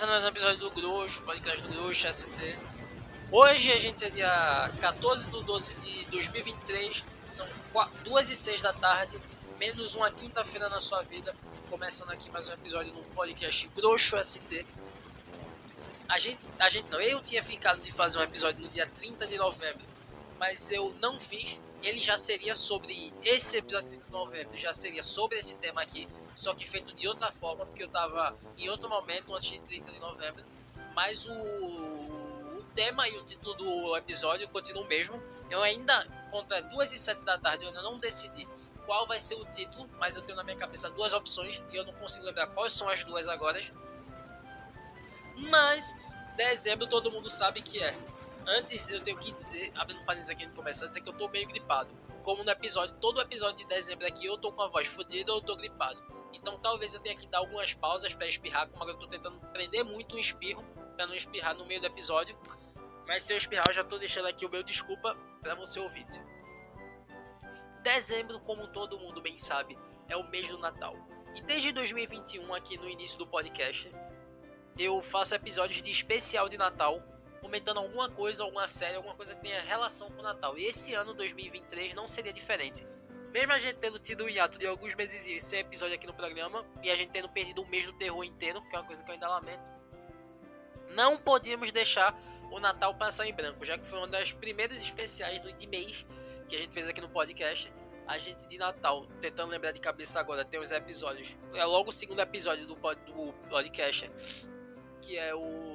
Não é um episódio do Grosso, podcast do Grosso ST. Hoje a gente é dia 14 de 12 de 2023, são 2 e 6 da tarde, menos uma quinta-feira na sua vida. Começando aqui mais um episódio do podcast Grosso ST. A gente, a gente não, eu tinha ficado de fazer um episódio no dia 30 de novembro, mas eu não fiz. Ele já seria sobre esse episódio de novembro, já seria sobre esse tema aqui só que feito de outra forma, porque eu estava em outro momento antes de 30 de novembro. Mas o, o tema e o título do episódio continuam o mesmo. Eu ainda, contra 2 e 7 da tarde, eu ainda não decidi qual vai ser o título, mas eu tenho na minha cabeça duas opções e eu não consigo lembrar quais são as duas agora. Mas dezembro todo mundo sabe que é. Antes eu tenho que dizer, abrindo um parênteses aqui no começar, dizer que eu tô meio gripado. Como no episódio, todo episódio de dezembro aqui eu tô com a voz fodida ou eu tô gripado. Então talvez eu tenha que dar algumas pausas para espirrar, como agora eu tô tentando prender muito o espirro, para não espirrar no meio do episódio. Mas se eu espirrar, eu já tô deixando aqui o meu desculpa para você ouvir. Dezembro, como todo mundo bem sabe, é o mês do Natal. E desde 2021, aqui no início do podcast, eu faço episódios de especial de Natal, comentando alguma coisa, alguma série, alguma coisa que tenha relação com o Natal. E esse ano, 2023, não seria diferente. Mesmo a gente tendo tido um hiato de alguns meses sem episódio aqui no programa, e a gente tendo perdido um mês do terror inteiro, que é uma coisa que eu ainda lamento, não podíamos deixar o Natal passar em branco, já que foi uma das primeiras especiais do de mês que a gente fez aqui no podcast. A gente de Natal, tentando lembrar de cabeça agora, tem os episódios. É logo o segundo episódio do, do podcast, que é o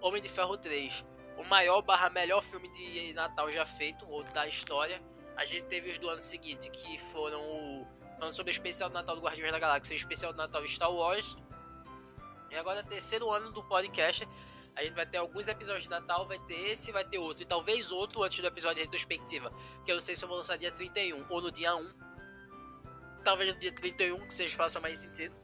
Homem de Ferro 3, o maior barra melhor filme de Natal já feito, ou da história. A gente teve os do ano seguinte, que foram o. Falando sobre o especial do Natal do Guardiões da Galáxia e o especial do Natal Star Wars. E agora, terceiro ano do podcast. A gente vai ter alguns episódios de Natal, vai ter esse, vai ter outro, e talvez outro antes do episódio de retrospectiva. Que eu não sei se eu vou lançar dia 31 ou no dia 1. Talvez no dia 31, que seja faça mais sentido.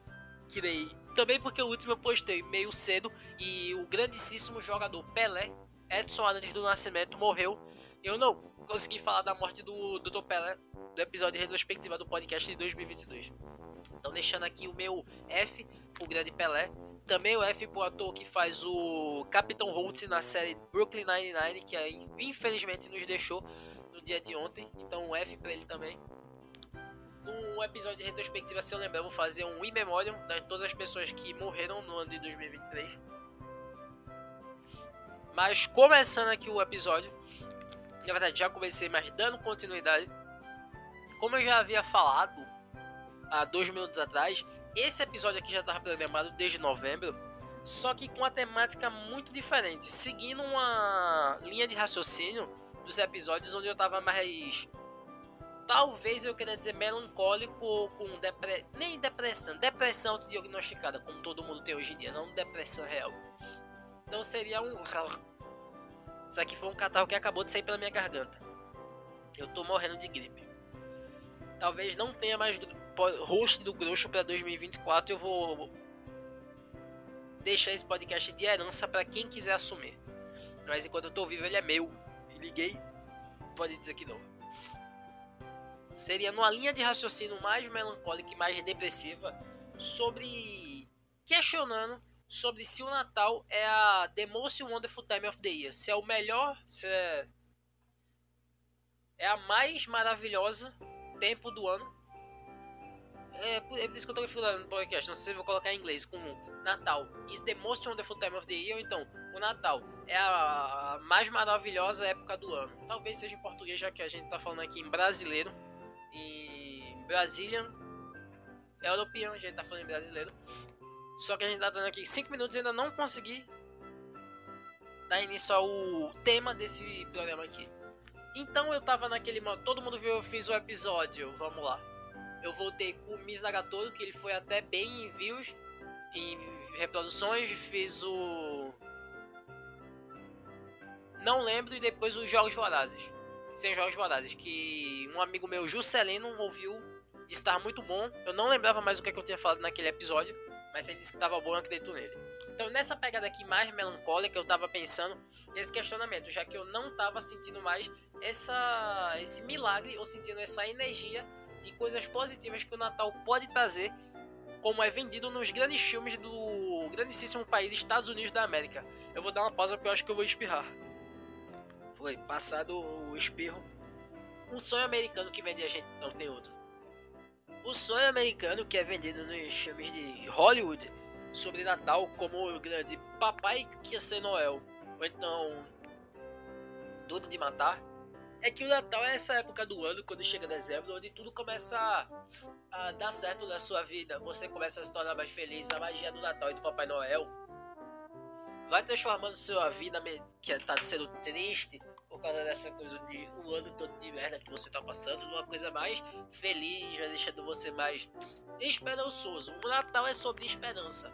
Que daí. Também porque o último eu postei meio cedo e o grandíssimo jogador Pelé, Edson Arantes do Nascimento, morreu. Eu não consegui falar da morte do Dr. Pelé do episódio retrospectiva do podcast de 2022. Então, deixando aqui o meu F pro grande Pelé. Também o F pro ator que faz o Capitão Holt na série Brooklyn Nine-Nine, que aí, infelizmente nos deixou no dia de ontem. Então, um F para ele também. Num episódio retrospectiva, se eu lembrar, eu vou fazer um in memoriam de todas as pessoas que morreram no ano de 2023. Mas começando aqui o episódio, na verdade já comecei, mas dando continuidade. Como eu já havia falado há dois minutos atrás, esse episódio aqui já estava programado desde novembro, só que com uma temática muito diferente, seguindo uma linha de raciocínio dos episódios onde eu estava mais talvez eu queria dizer melancólico ou com depressão, nem depressão, depressão diagnosticada, como todo mundo tem hoje em dia, não depressão real. Então seria um isso aqui foi um catarro que acabou de sair pela minha garganta. Eu tô morrendo de gripe. Talvez não tenha mais host do Grosso para 2024. Eu vou deixar esse podcast de herança para quem quiser assumir. Mas enquanto eu tô vivo, ele é meu. E liguei. Pode dizer que não. Seria numa linha de raciocínio mais melancólica e mais depressiva sobre questionando sobre se o Natal é a The Most Wonderful Time of the Year. Se é o melhor, se é, é a mais maravilhosa tempo do ano. É, é por isso que eu tô falando no podcast. Não sei se vou colocar em inglês com Natal. Is the most wonderful time of the year. Então, o Natal é a mais maravilhosa época do ano. Talvez seja em português, já que a gente tá falando aqui em brasileiro. Em Brazilian. European, a gente tá falando em brasileiro. Só que a gente tá dando aqui 5 minutos e ainda não consegui dar início ao tema desse programa aqui. Então eu tava naquele modo, todo mundo viu, eu fiz o episódio, vamos lá. Eu voltei com o Miss Nagatoro, que ele foi até bem em views, em reproduções, fiz o... Não lembro, e depois os Jogos Vorazes. Sem Jogos Vorazes, que um amigo meu, Juscelino, ouviu, de estar muito bom. Eu não lembrava mais o que, é que eu tinha falado naquele episódio. Mas ele disse que tava bom, eu acredito nele. Então, nessa pegada aqui mais melancólica, eu tava pensando nesse questionamento, já que eu não tava sentindo mais essa, esse milagre ou sentindo essa energia de coisas positivas que o Natal pode trazer, como é vendido nos grandes filmes do grandíssimo país Estados Unidos da América. Eu vou dar uma pausa porque eu acho que eu vou espirrar. Foi, passado o espirro. Um sonho americano que vende a gente não tem outro. O sonho americano que é vendido nos filmes de Hollywood sobre Natal como o grande papai que ia ser Noel, ou então Duro de Matar, é que o Natal é essa época do ano, quando chega dezembro, onde tudo começa a, a dar certo na sua vida. Você começa a se tornar mais feliz, a magia do Natal e do Papai Noel vai transformando sua vida que tá sendo triste causa dessa coisa de um ano todo de merda que você tá passando, numa coisa mais feliz, vai deixando você mais esperançoso. O Natal é sobre esperança.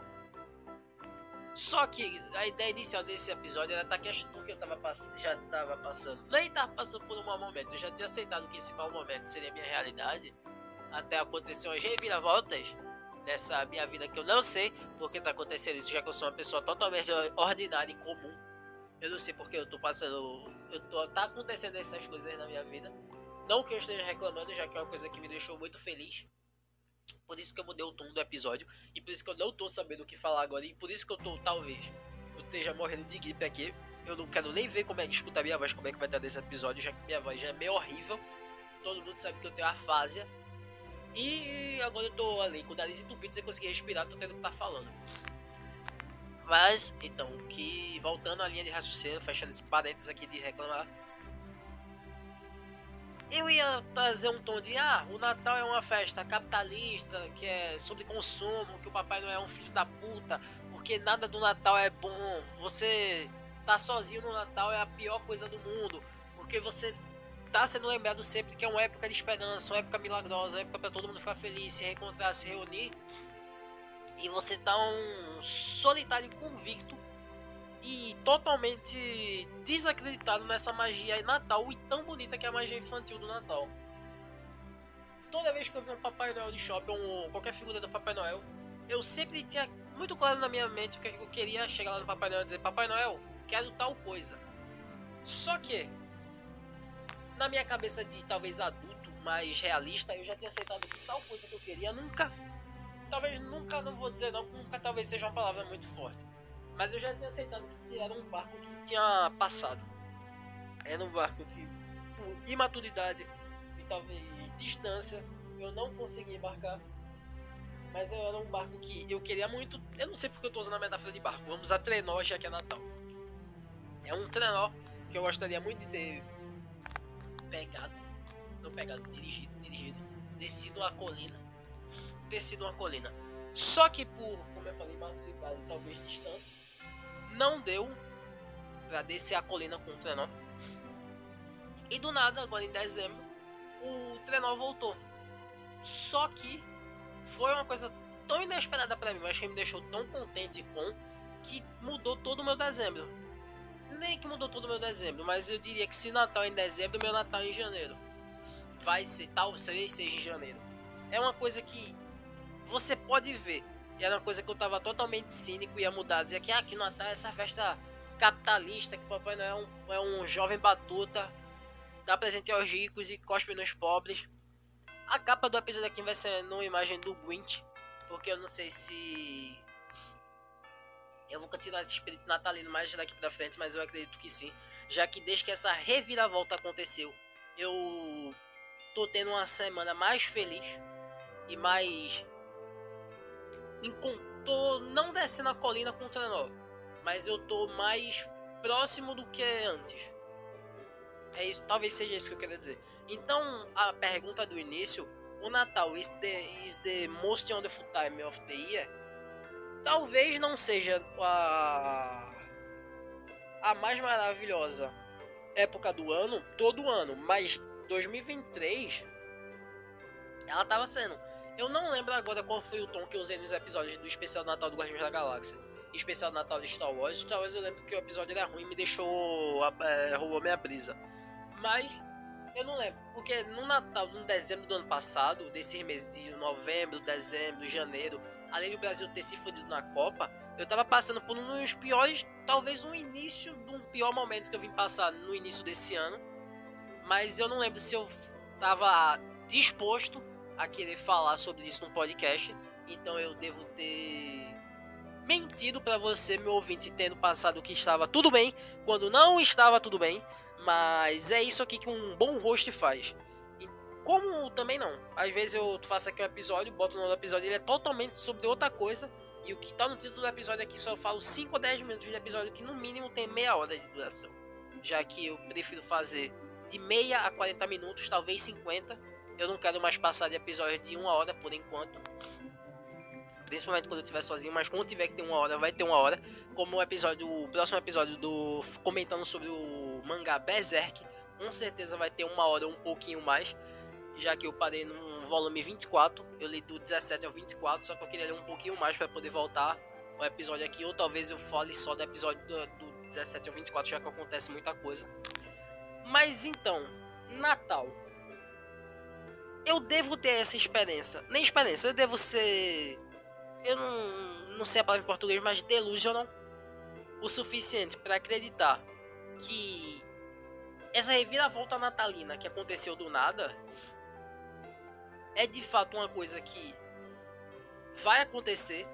Só que a ideia inicial desse episódio era estar questionando que eu tava já tava passando. Nem tava passando por um mau momento. Eu já tinha aceitado que esse mau momento seria minha realidade. Até acontecer umas reviravoltas nessa minha vida que eu não sei porque tá acontecendo isso, já que eu sou uma pessoa totalmente ordinária e comum. Eu não sei porque eu tô passando. Eu tô, tá acontecendo essas coisas na minha vida. Não que eu esteja reclamando, já que é uma coisa que me deixou muito feliz. Por isso que eu mudei o tom do episódio. E por isso que eu não tô sabendo o que falar agora. E por isso que eu tô, talvez, eu esteja morrendo de gripe aqui. Eu não quero nem ver como é que escuta minha voz, como é que vai estar nesse episódio, já que minha voz já é meio horrível. Todo mundo sabe que eu tenho afásia. E agora eu tô ali com o nariz entupido sem conseguir respirar, tô tendo que estar tá falando. Mas, então, que voltando à linha de raciocínio, fechando esse parênteses aqui de reclamar eu ia trazer um tom de ah, o Natal é uma festa capitalista, que é sobre consumo, que o Papai Noel é um filho da puta, porque nada do Natal é bom. Você tá sozinho no Natal é a pior coisa do mundo, porque você tá sendo lembrado sempre que é uma época de esperança, uma época milagrosa, uma época para todo mundo ficar feliz, se reencontrar, se reunir. E você tá um solitário convicto e totalmente desacreditado nessa magia Natal e tão bonita que é a magia infantil do Natal. Toda vez que eu vi um Papai Noel de shopping ou qualquer figura do Papai Noel, eu sempre tinha muito claro na minha mente o que eu queria chegar lá no Papai Noel e dizer: Papai Noel, quero tal coisa. Só que, na minha cabeça de talvez adulto, mais realista, eu já tinha aceitado que tal coisa que eu queria nunca. Talvez nunca, não vou dizer não, nunca talvez seja uma palavra muito forte mas eu já tinha aceitado que era um barco que tinha passado. Era um barco que, por imaturidade e talvez distância, eu não consegui embarcar. Mas era um barco que eu queria muito. Eu não sei porque eu estou usando a metáfora de barco. Vamos a trenó já que é Natal. É um trenó que eu gostaria muito de ter pegado. Não pegado, dirigido, dirigido. Descido uma colina. Descido uma colina. Só que por, como eu falei, maturidade, talvez distância não deu para descer a colina com o trenó. E do nada, agora em dezembro, o trenó voltou. Só que foi uma coisa tão inesperada para mim, mas que me deixou tão contente com que mudou todo o meu dezembro. Nem que mudou todo o meu dezembro, mas eu diria que se Natal é em dezembro, meu Natal é em janeiro. Vai ser, talvez seja em janeiro. É uma coisa que você pode ver e era uma coisa que eu tava totalmente cínico e ia mudar. Dizer que aqui ah, no Natal é essa festa capitalista, que o Papai Noel é um, é um jovem batuta, dá presente aos ricos e cospe nos pobres. A capa do episódio aqui vai ser numa imagem do Grinch, porque eu não sei se eu vou continuar esse espírito natalino mais daqui pra frente, mas eu acredito que sim. Já que desde que essa reviravolta aconteceu, eu tô tendo uma semana mais feliz e mais tô não descendo a colina com o trenó, mas eu tô mais próximo do que antes. É isso, talvez seja isso que eu queria dizer. Então, a pergunta do início, o Natal is the, is the most wonderful time of the year? Talvez não seja a, a mais maravilhosa época do ano, todo ano, mas 2023 ela tava sendo. Eu não lembro agora qual foi o tom que eu usei nos episódios do especial do Natal do Guardiões da Galáxia. Especial do Natal de Star Wars. Wars eu lembro que o episódio era ruim e me deixou. É, roubou minha brisa. Mas eu não lembro. Porque no Natal, no dezembro do ano passado, desses meses de novembro, dezembro, janeiro, além do Brasil ter se fudido na Copa, eu tava passando por um dos piores, talvez um início de um pior momento que eu vim passar no início desse ano. Mas eu não lembro se eu tava disposto a querer falar sobre isso no podcast. Então eu devo ter mentido para você, meu ouvinte, tendo passado que estava tudo bem, quando não estava tudo bem. Mas é isso aqui que um bom host faz. E como também não. Às vezes eu faço aqui um episódio, boto no episódio, ele é totalmente sobre outra coisa. E o que tá no título do episódio aqui só eu falo 5 ou 10 minutos de episódio, que no mínimo tem meia hora de duração. Já que eu prefiro fazer de meia a 40 minutos, talvez 50. Eu não quero mais passar de episódio de uma hora por enquanto. Principalmente quando eu estiver sozinho, mas quando tiver que ter uma hora, vai ter uma hora. Como o episódio, o próximo episódio do comentando sobre o mangá Berserk, com certeza vai ter uma hora um pouquinho mais, já que eu parei no volume 24, eu li do 17 ao 24, só que eu queria ler um pouquinho mais para poder voltar o episódio aqui, ou talvez eu fale só do episódio do, do 17 ao 24, já que acontece muita coisa. Mas então, Natal. Eu devo ter essa experiência. Nem experiência, eu devo ser. Eu não, não sei a palavra em português, mas delusional. O suficiente para acreditar que essa reviravolta natalina que aconteceu do nada é de fato uma coisa que vai acontecer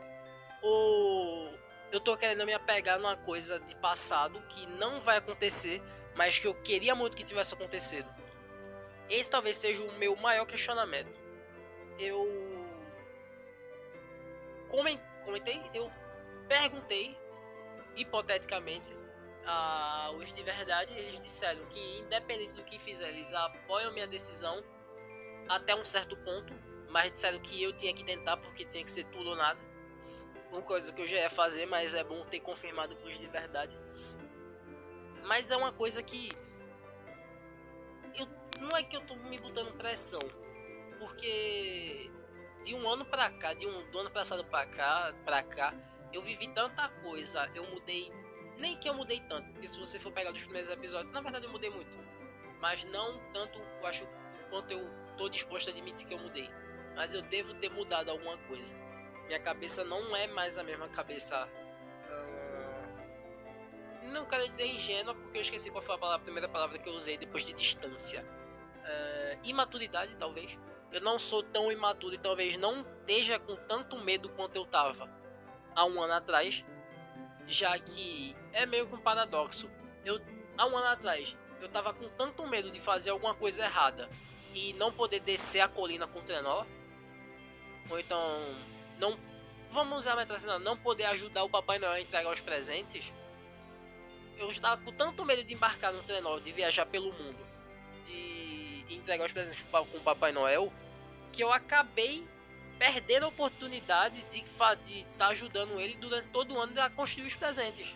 ou eu tô querendo me apegar numa coisa de passado que não vai acontecer, mas que eu queria muito que tivesse acontecido. Esse talvez seja o meu maior questionamento. Eu comentei, eu perguntei hipoteticamente a os de verdade, eles disseram que independente do que fizer, eles apoiam minha decisão até um certo ponto, mas disseram que eu tinha que tentar porque tinha que ser tudo ou nada. Uma coisa que eu já ia fazer, mas é bom ter confirmado com de verdade. Mas é uma coisa que não é que eu tô me botando pressão, porque de um ano pra cá, de um do ano passado pra cá, pra cá, eu vivi tanta coisa, eu mudei, nem que eu mudei tanto, porque se você for pegar os primeiros episódios, na verdade eu mudei muito, mas não tanto, eu acho, quanto eu tô disposto a admitir que eu mudei. Mas eu devo ter mudado alguma coisa. Minha cabeça não é mais a mesma cabeça. Uh... Não quero dizer ingênua, porque eu esqueci qual foi a, palavra, a primeira palavra que eu usei depois de distância. Uh... Imaturidade, talvez. Eu não sou tão imaturo e talvez não esteja com tanto medo quanto eu tava há um ano atrás. Já que é meio que um paradoxo. Eu, há um ano atrás, eu tava com tanto medo de fazer alguma coisa errada e não poder descer a colina com o trenó. Ou então, não. Vamos usar a meta final, não poder ajudar o Papai Noel a entregar os presentes. Eu estava com tanto medo de embarcar no trenó, de viajar pelo mundo, de entregar os presentes com o Papai Noel, que eu acabei perdendo a oportunidade de estar de tá ajudando ele durante todo o ano a construir os presentes.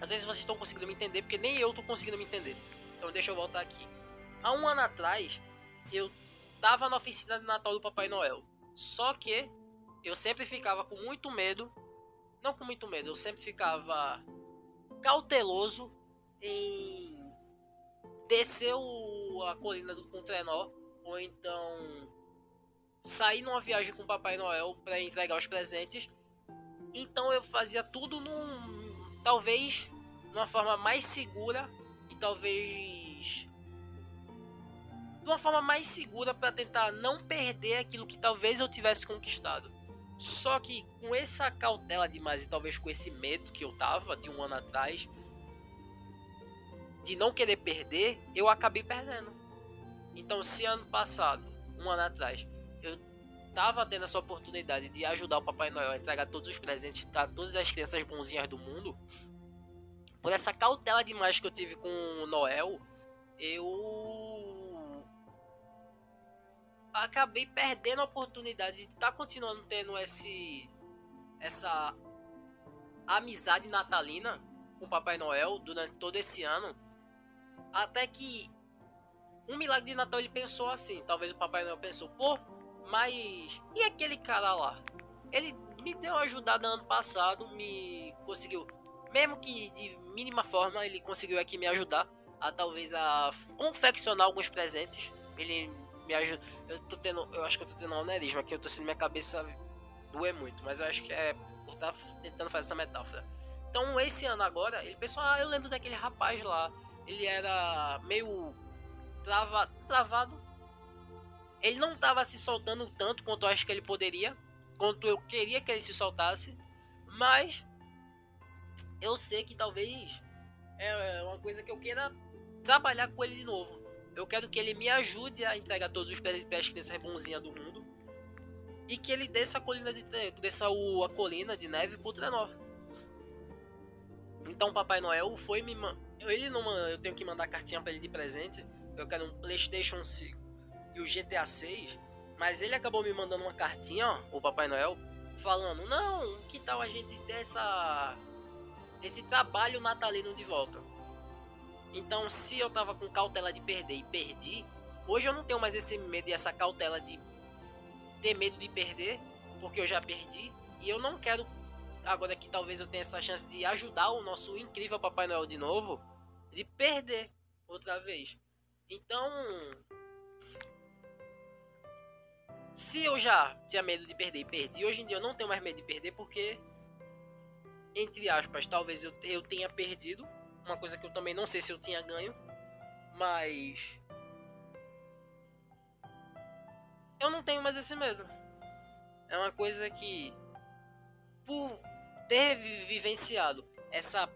Às vezes vocês estão conseguindo me entender, porque nem eu estou conseguindo me entender. Então deixa eu voltar aqui. Há um ano atrás, eu tava na oficina de Natal do Papai Noel. Só que eu sempre ficava com muito medo. Não com muito medo, eu sempre ficava cauteloso em descer o, a colina do com trenó. Ou então sair numa viagem com o Papai Noel para entregar os presentes. Então eu fazia tudo num. talvez numa forma mais segura e talvez de uma forma mais segura para tentar não perder aquilo que talvez eu tivesse conquistado. Só que com essa cautela demais e talvez com esse medo que eu tava de um ano atrás, de não querer perder, eu acabei perdendo. Então, se ano passado, um ano atrás, eu tava tendo essa oportunidade de ajudar o Papai Noel a entregar todos os presentes para todas as crianças bonzinhas do mundo, por essa cautela demais que eu tive com o Noel, eu acabei perdendo a oportunidade de estar tá continuando tendo esse essa amizade natalina com o Papai Noel durante todo esse ano. Até que um milagre de Natal ele pensou assim, talvez o Papai Noel pensou, pô, mas e aquele cara lá? Ele me deu uma ajudada ano passado, me conseguiu, mesmo que de mínima forma, ele conseguiu aqui me ajudar a talvez a confeccionar alguns presentes. Ele me ajuda. Eu tô tendo. Eu acho que eu tô tendo um aneurisma aqui, eu tô sentindo minha cabeça doer muito, mas eu acho que é por estar tá tentando fazer essa metáfora. Então esse ano agora, ele pensou, ah, eu lembro daquele rapaz lá. Ele era meio trava, travado. Ele não tava se soltando tanto quanto eu acho que ele poderia. Quanto eu queria que ele se soltasse. Mas eu sei que talvez é uma coisa que eu queira trabalhar com ele de novo. Eu quero que ele me ajude a entregar todos os presentes dessa bonzinha do mundo. E que ele desça a colina de desça o, a colina de neve pro Trenor. Então Papai Noel foi me ele não eu tenho que mandar cartinha para ele de presente. Eu quero um PlayStation 5 e o GTA 6, mas ele acabou me mandando uma cartinha, ó, o Papai Noel, falando: "Não, que tal a gente ter essa esse trabalho natalino de volta?" Então, se eu tava com cautela de perder e perdi, hoje eu não tenho mais esse medo e essa cautela de ter medo de perder, porque eu já perdi e eu não quero agora que talvez eu tenha essa chance de ajudar o nosso incrível Papai Noel de novo, de perder outra vez. Então, se eu já tinha medo de perder e perdi, hoje em dia eu não tenho mais medo de perder porque, entre aspas, talvez eu, eu tenha perdido, uma coisa que eu também não sei se eu tinha ganho, mas eu não tenho mais esse medo. É uma coisa que, por ter vivenciado essa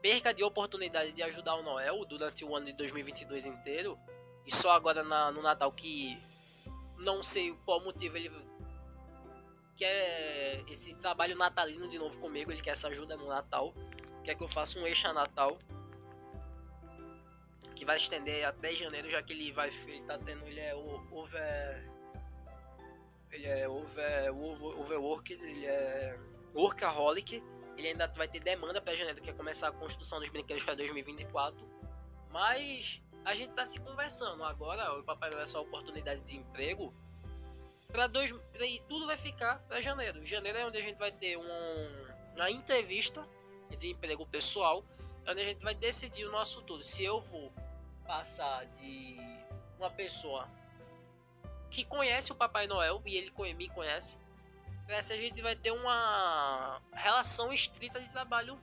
perca de oportunidade de ajudar o Noel durante o ano de 2022 inteiro, e só agora na, no Natal que não sei qual motivo ele quer esse trabalho natalino de novo comigo, ele quer essa ajuda no Natal, quer que eu faça um eixo Natal que vai estender até janeiro, já que ele vai ele tá tendo ele é over ele é over, over overworked, ele é workaholic, ele ainda vai ter demanda para janeiro, que é começar a construção dos brinquedos para 2024. Mas a gente tá se conversando agora, o Papai Noel é só oportunidade de emprego. Para dois, e tudo vai ficar para janeiro. Janeiro é onde a gente vai ter um, uma entrevista de emprego pessoal, onde a gente vai decidir o nosso tudo. Se eu vou passar de uma pessoa que conhece o Papai Noel e ele me conhece Nessa a gente vai ter uma relação estrita de trabalho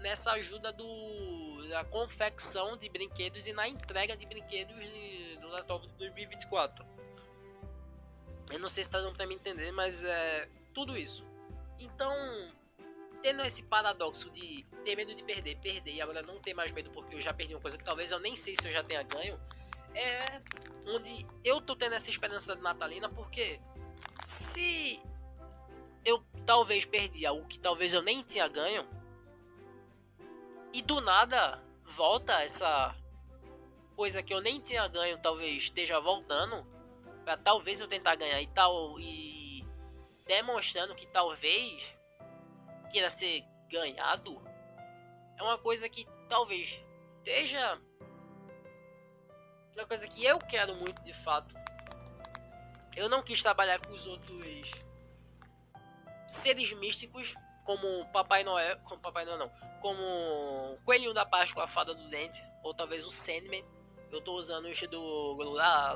nessa ajuda do, da confecção de brinquedos e na entrega de brinquedos do Natal de 2024. Eu não sei se está dando para me entender, mas é tudo isso. Então, tendo esse paradoxo de ter medo de perder, perder e agora não ter mais medo porque eu já perdi uma coisa que talvez eu nem sei se eu já tenha ganho, é onde eu tô tendo essa esperança natalina porque se eu talvez perdi algo que talvez eu nem tinha ganho. E do nada volta essa coisa que eu nem tinha ganho, talvez esteja voltando para talvez eu tentar ganhar e tal e demonstrando que talvez queira ser ganhado. É uma coisa que talvez esteja uma coisa que eu quero muito de fato. Eu não quis trabalhar com os outros seres místicos como Papai Noel, como Papai Noel não, como Coelhinho da Páscoa, a Fada do Dente, ou talvez o Sandman. Eu tô usando o do a,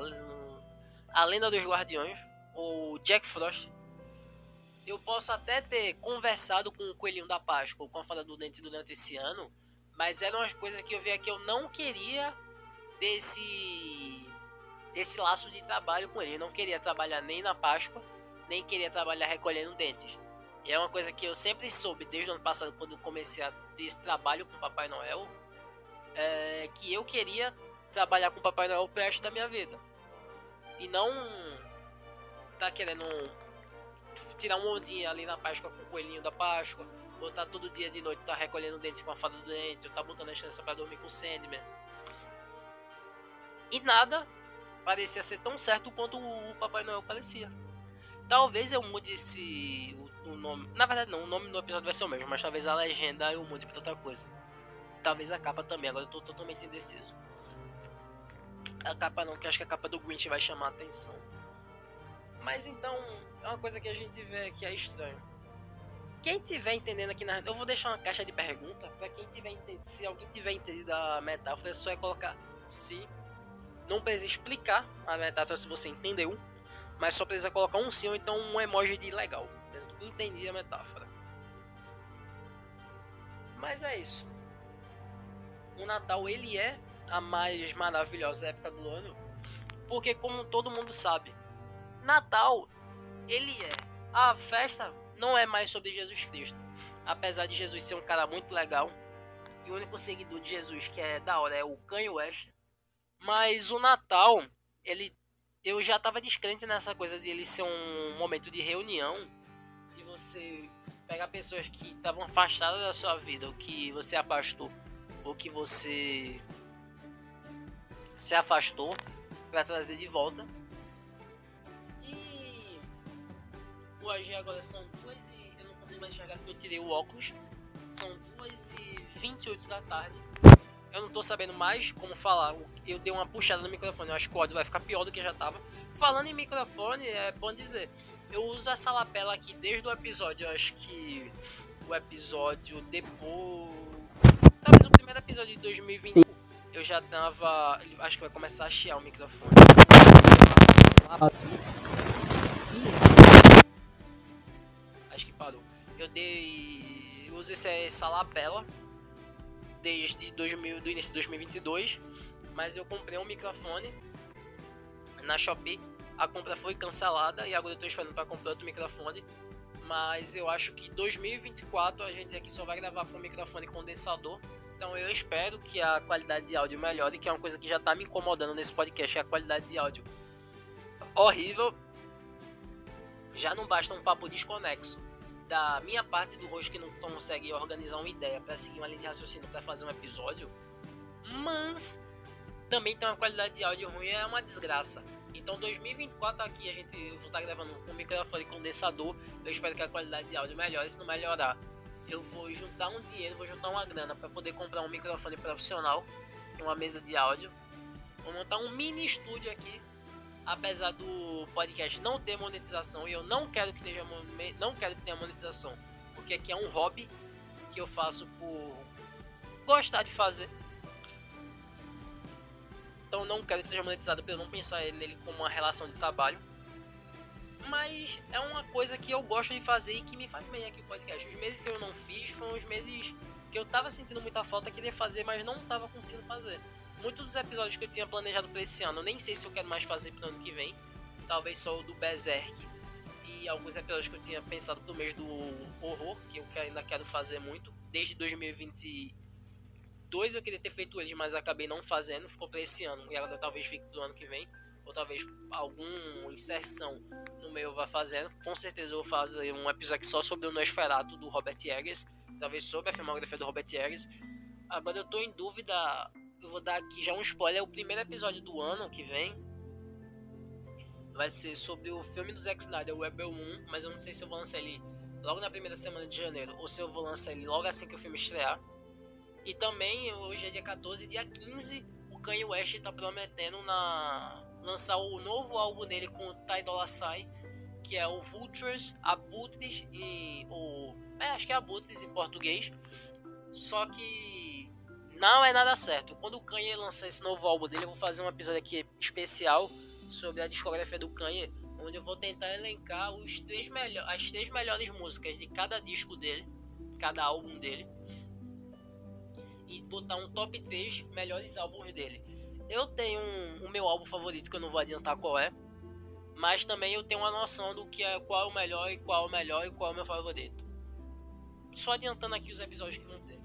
a Lenda dos Guardiões, ou Jack Frost. Eu posso até ter conversado com o Coelhinho da Páscoa, com a Fada do Dente durante esse ano, mas eram as coisas que eu via que eu não queria desse desse laço de trabalho com ele. Eu não queria trabalhar nem na Páscoa, nem queria trabalhar recolhendo dentes. E é uma coisa que eu sempre soube desde o ano passado, quando comecei a ter esse trabalho com o Papai Noel, é que eu queria trabalhar com o Papai Noel pro resto da minha vida. E não tá querendo tirar um ondinha ali na Páscoa com o coelhinho da Páscoa, ou tá todo dia de noite tá recolhendo dentes com a fada do dente, ou tá botando a chance para dormir com o Sandman. E nada parecia ser tão certo quanto o Papai Noel parecia. Talvez eu mude esse o nome. Na verdade, não, o nome do episódio vai ser o mesmo, mas talvez a legenda eu mude pra outra coisa. Talvez a capa também, agora eu tô totalmente indeciso. A capa não, que acho que a capa do Grinch vai chamar a atenção. Mas então, é uma coisa que a gente vê que é estranho. Quem tiver entendendo aqui na. Eu vou deixar uma caixa de pergunta para quem tiver entendido. Se alguém tiver entendido a metáfora, é só é colocar se. Não precisa explicar a metáfora se você entendeu. Mas só precisa colocar um sim ou então um emoji de legal entendi a metáfora. Mas é isso. O Natal ele é a mais maravilhosa época do ano, porque como todo mundo sabe, Natal ele é a festa não é mais sobre Jesus Cristo. Apesar de Jesus ser um cara muito legal, e o único seguidor de Jesus que é da hora é o Kanye West. Mas o Natal, ele eu já estava descrente nessa coisa de ele ser um momento de reunião, você pegar pessoas que estavam afastadas da sua vida, ou que você afastou, ou que você se afastou para trazer de volta. E hoje agora são duas e eu não consigo mais enxergar porque eu tirei o óculos. São duas e 28 da tarde. Eu não tô sabendo mais como falar. Eu dei uma puxada no microfone. Eu acho que o áudio vai ficar pior do que já tava. Falando em microfone, é bom dizer. Eu uso essa lapela aqui desde o episódio. Acho que o episódio depois. Talvez o primeiro episódio de 2020. Eu já tava. Acho que vai começar a chiar o microfone. Acho que parou. Eu dei. Eu usei essa lapela desde 2000, do início de 2022, mas eu comprei um microfone na Shopee. A compra foi cancelada e agora eu estou esperando para comprar outro microfone. Mas eu acho que 2024 a gente aqui só vai gravar com microfone condensador. Então eu espero que a qualidade de áudio melhore, que é uma coisa que já está me incomodando nesse podcast, é a qualidade de áudio horrível. Já não basta um papo desconexo da minha parte do rosto que não consegue organizar uma ideia para seguir uma linha de raciocínio para fazer um episódio, mas também tem uma qualidade de áudio ruim, é uma desgraça. Então 2024 aqui a gente vou estar gravando com microfone condensador. Eu espero que a qualidade de áudio melhore. Se não melhorar, eu vou juntar um dinheiro, vou juntar uma grana para poder comprar um microfone profissional, uma mesa de áudio. Vou montar um mini estúdio aqui apesar do podcast não ter monetização e eu não quero que tenha não quero que tenha monetização, porque aqui é um hobby que eu faço por gostar de fazer. Então não quero que seja monetizado para eu não pensar nele como uma relação de trabalho. Mas é uma coisa que eu gosto de fazer e que me faz bem aqui o podcast. Os meses que eu não fiz foram os meses que eu tava sentindo muita falta, queria fazer, mas não tava conseguindo fazer muitos dos episódios que eu tinha planejado para esse ano, eu nem sei se eu quero mais fazer pro ano que vem. Talvez só o do Berserk e alguns episódios que eu tinha pensado pro mês do horror, que eu ainda quero fazer muito. Desde 2022 eu queria ter feito eles, mas acabei não fazendo, ficou para esse ano e agora talvez fique pro ano que vem. Ou talvez alguma inserção no meio vá fazendo. Com certeza eu vou fazer um episódio só sobre o Nosferatu do Robert Eggers. Talvez sobre a filmografia do Robert Eggers. Agora eu tô em dúvida eu vou dar aqui já um spoiler. O primeiro episódio do ano que vem vai ser sobre o filme do Zack Snyder, o Rebel 1. Mas eu não sei se eu vou lançar ele logo na primeira semana de janeiro ou se eu vou lançar ele logo assim que o filme estrear. E também, hoje é dia 14, dia 15, o Kanye West está prometendo na, lançar o novo álbum dele com o Ty Dolla Sign, que é o Vultures, Abutres e o é, acho que é Abutres em português. Só que não é nada certo. Quando o Kanye lançar esse novo álbum dele, eu vou fazer um episódio aqui especial sobre a discografia do Kanye, onde eu vou tentar elencar os três as três melhores músicas de cada disco dele, cada álbum dele, e botar um top 3 melhores álbuns dele. Eu tenho um, o meu álbum favorito que eu não vou adiantar qual é, mas também eu tenho uma noção do que é qual é o melhor e qual é o melhor e qual é o meu favorito. Só adiantando aqui os episódios que vão ter.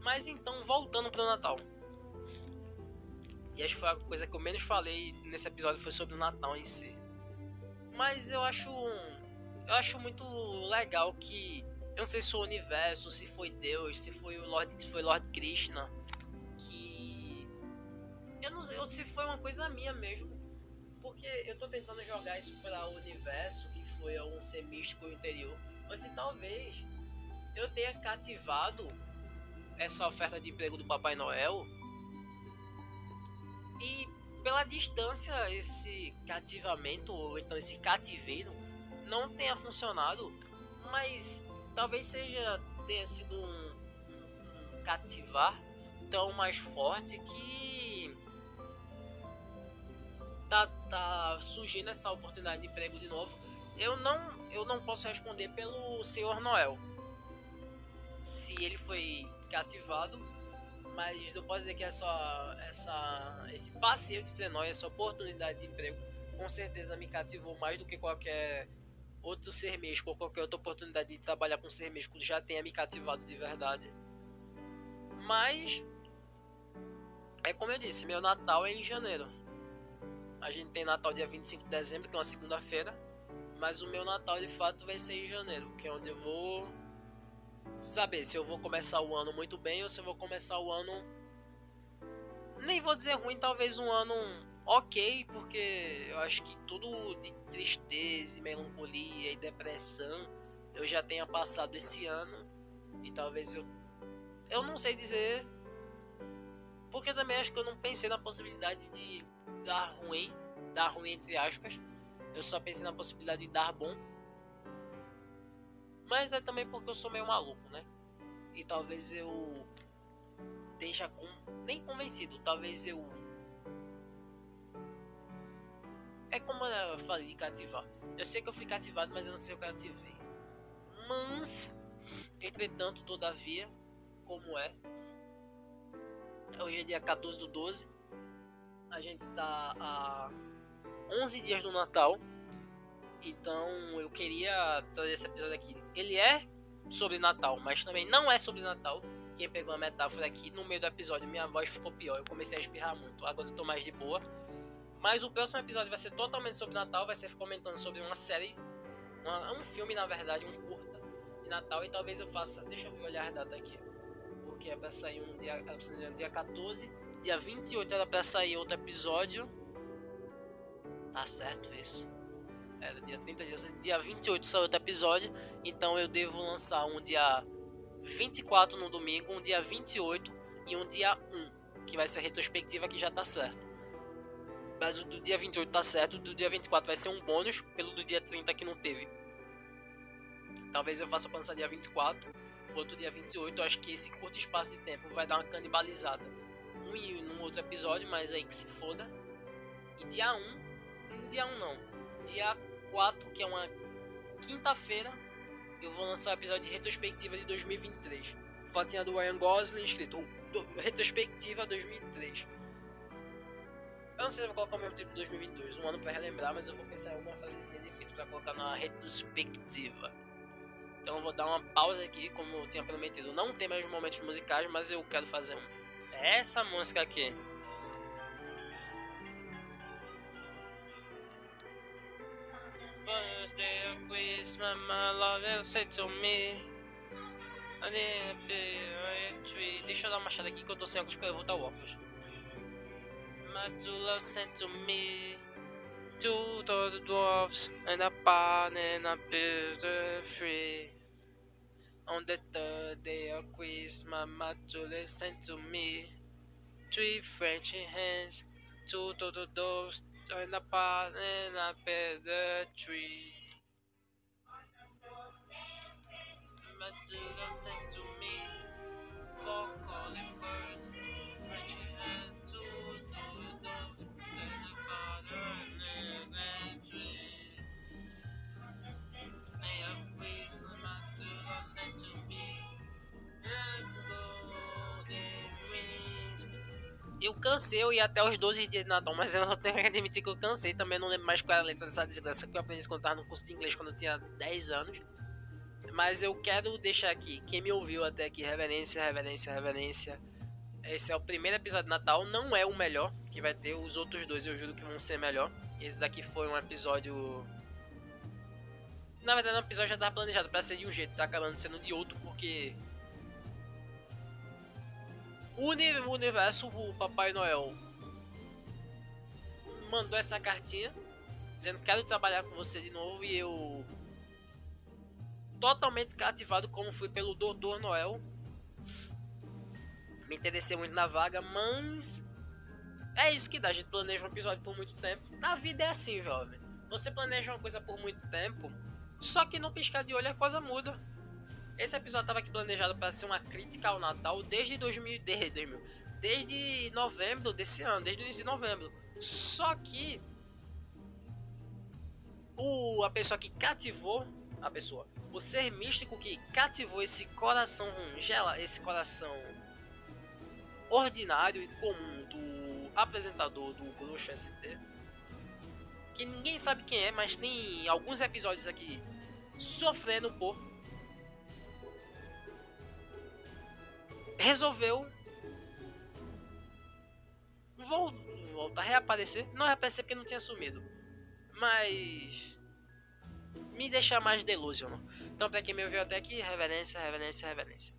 Mas então, voltando para o Natal. E acho que foi a coisa que eu menos falei nesse episódio foi sobre o Natal em si. Mas eu acho eu acho muito legal que eu não sei se foi o universo, se foi Deus, se foi o Lord, se foi Lord Krishna, que eu não sei, se foi uma coisa minha mesmo. Porque eu tô tentando jogar isso para o universo, que foi algum ser místico interior, mas se talvez eu tenha cativado essa oferta de emprego do Papai Noel. E pela distância, esse cativamento, ou então esse cativeiro, não tenha funcionado, mas talvez seja tenha sido um, um cativar tão mais forte que tá, tá surgindo essa oportunidade de emprego de novo. Eu não, eu não posso responder pelo Senhor Noel. Se ele foi cativado, mas eu posso dizer que essa, essa, esse passeio de trenó, essa oportunidade de emprego, com certeza me cativou mais do que qualquer outro ser místico ou qualquer outra oportunidade de trabalhar com ser místico já tenha me cativado de verdade. Mas é como eu disse, meu Natal é em janeiro. A gente tem Natal dia 25 de dezembro, que é uma segunda-feira. Mas o meu Natal de fato vai ser em janeiro, que é onde eu vou saber se eu vou começar o ano muito bem ou se eu vou começar o ano. Nem vou dizer ruim, talvez um ano ok, porque eu acho que tudo de tristeza, melancolia e depressão eu já tenha passado esse ano. E talvez eu. Eu não sei dizer. Porque também acho que eu não pensei na possibilidade de dar ruim. Dar ruim entre aspas. Eu só pensei na possibilidade de dar bom. Mas é também porque eu sou meio maluco, né? E talvez eu esteja com... nem convencido. Talvez eu. É como eu falei de cativar. Eu sei que eu fui cativado, mas eu não sei o que eu cativei. Mas, entretanto, todavia, como é. Hoje é dia 14 do 12. A gente tá a 11 dias do Natal. Então eu queria trazer esse episódio aqui. Ele é sobre Natal, mas também não é sobre Natal. Quem pegou a metáfora aqui no meio do episódio, minha voz ficou pior. Eu comecei a espirrar muito. Agora eu tô mais de boa. Mas o próximo episódio vai ser totalmente sobre Natal. Vai ser comentando sobre uma série. Uma, um filme, na verdade, um curta de Natal. E talvez eu faça. Deixa eu olhar a data aqui. Porque é pra sair um dia, é dia 14. Dia 28 era pra sair outro episódio. Tá certo isso. Era dia 30 dias. Dia 28 saiu outro episódio. Então eu devo lançar um dia 24 no domingo, um dia 28 e um dia 1. Que vai ser retrospectiva que já tá certo. O do dia 28 tá certo, do dia 24 vai ser um bônus, pelo do dia 30 que não teve. Talvez eu faça pra lançar dia 24, o outro dia 28. Eu acho que esse curto espaço de tempo vai dar uma canibalizada. Um e num outro episódio, mas aí que se foda. E dia 1 dia 1 não. Dia 4, que é uma quinta-feira, eu vou lançar o episódio de retrospectiva de 2023. Fotinha do Ryan Gosling escrito retrospectiva 2003. Eu não sei se eu vou colocar o mesmo tipo de 2022, um ano para relembrar, mas eu vou pensar em alguma frasezinha de efeito para colocar na retrospectiva. Então eu vou dar uma pausa aqui, como eu tinha prometido. Não tem mais momentos musicais, mas eu quero fazer um. Essa música aqui. First day of Christmas, my love said to me. Deixa eu dar uma machada aqui que eu tô sem óculos pra eu voltar o óculos. My true love sent to me. Two to dwarfs and a barn and a built free. On the third day of Christmas, my true love sent to me. Three French hands, two to the doors, and a pot and a better tree. Matilda sent to me calling Eu cansei, eu ia até os 12 dias de Natal, mas eu tenho que admitir que eu cansei. Também não lembro mais qual era a letra dessa desgraça que eu aprendi quando estava no curso de inglês quando eu tinha 10 anos. Mas eu quero deixar aqui, quem me ouviu até aqui, reverência, reverência, reverência. Esse é o primeiro episódio de Natal, não é o melhor que vai ter, os outros dois eu juro que vão ser melhor. Esse daqui foi um episódio. Na verdade, o episódio já estava planejado para ser de um jeito, tá acabando sendo de outro porque o universo, o Papai Noel mandou essa cartinha dizendo que quero trabalhar com você de novo e eu totalmente cativado como fui pelo Doutor Noel. Me interessei muito na vaga, mas é isso que dá. A gente planeja um episódio por muito tempo. Na vida é assim, jovem. Você planeja uma coisa por muito tempo, só que no piscar de olho a coisa muda. Esse episódio estava aqui planejado para ser uma crítica ao Natal desde 2000, desde, desde novembro desse ano, desde o início de novembro. Só que o, a pessoa que cativou a pessoa, o ser místico que cativou esse coração gela, esse coração ordinário e comum do apresentador do Bruxo ST, que ninguém sabe quem é, mas tem alguns episódios aqui sofrendo por resolveu voltar a reaparecer. Não reaparecer porque não tinha sumido. Mas. Me deixar mais delusional. Então, pra quem me ouviu até aqui, reverência, reverência, reverência.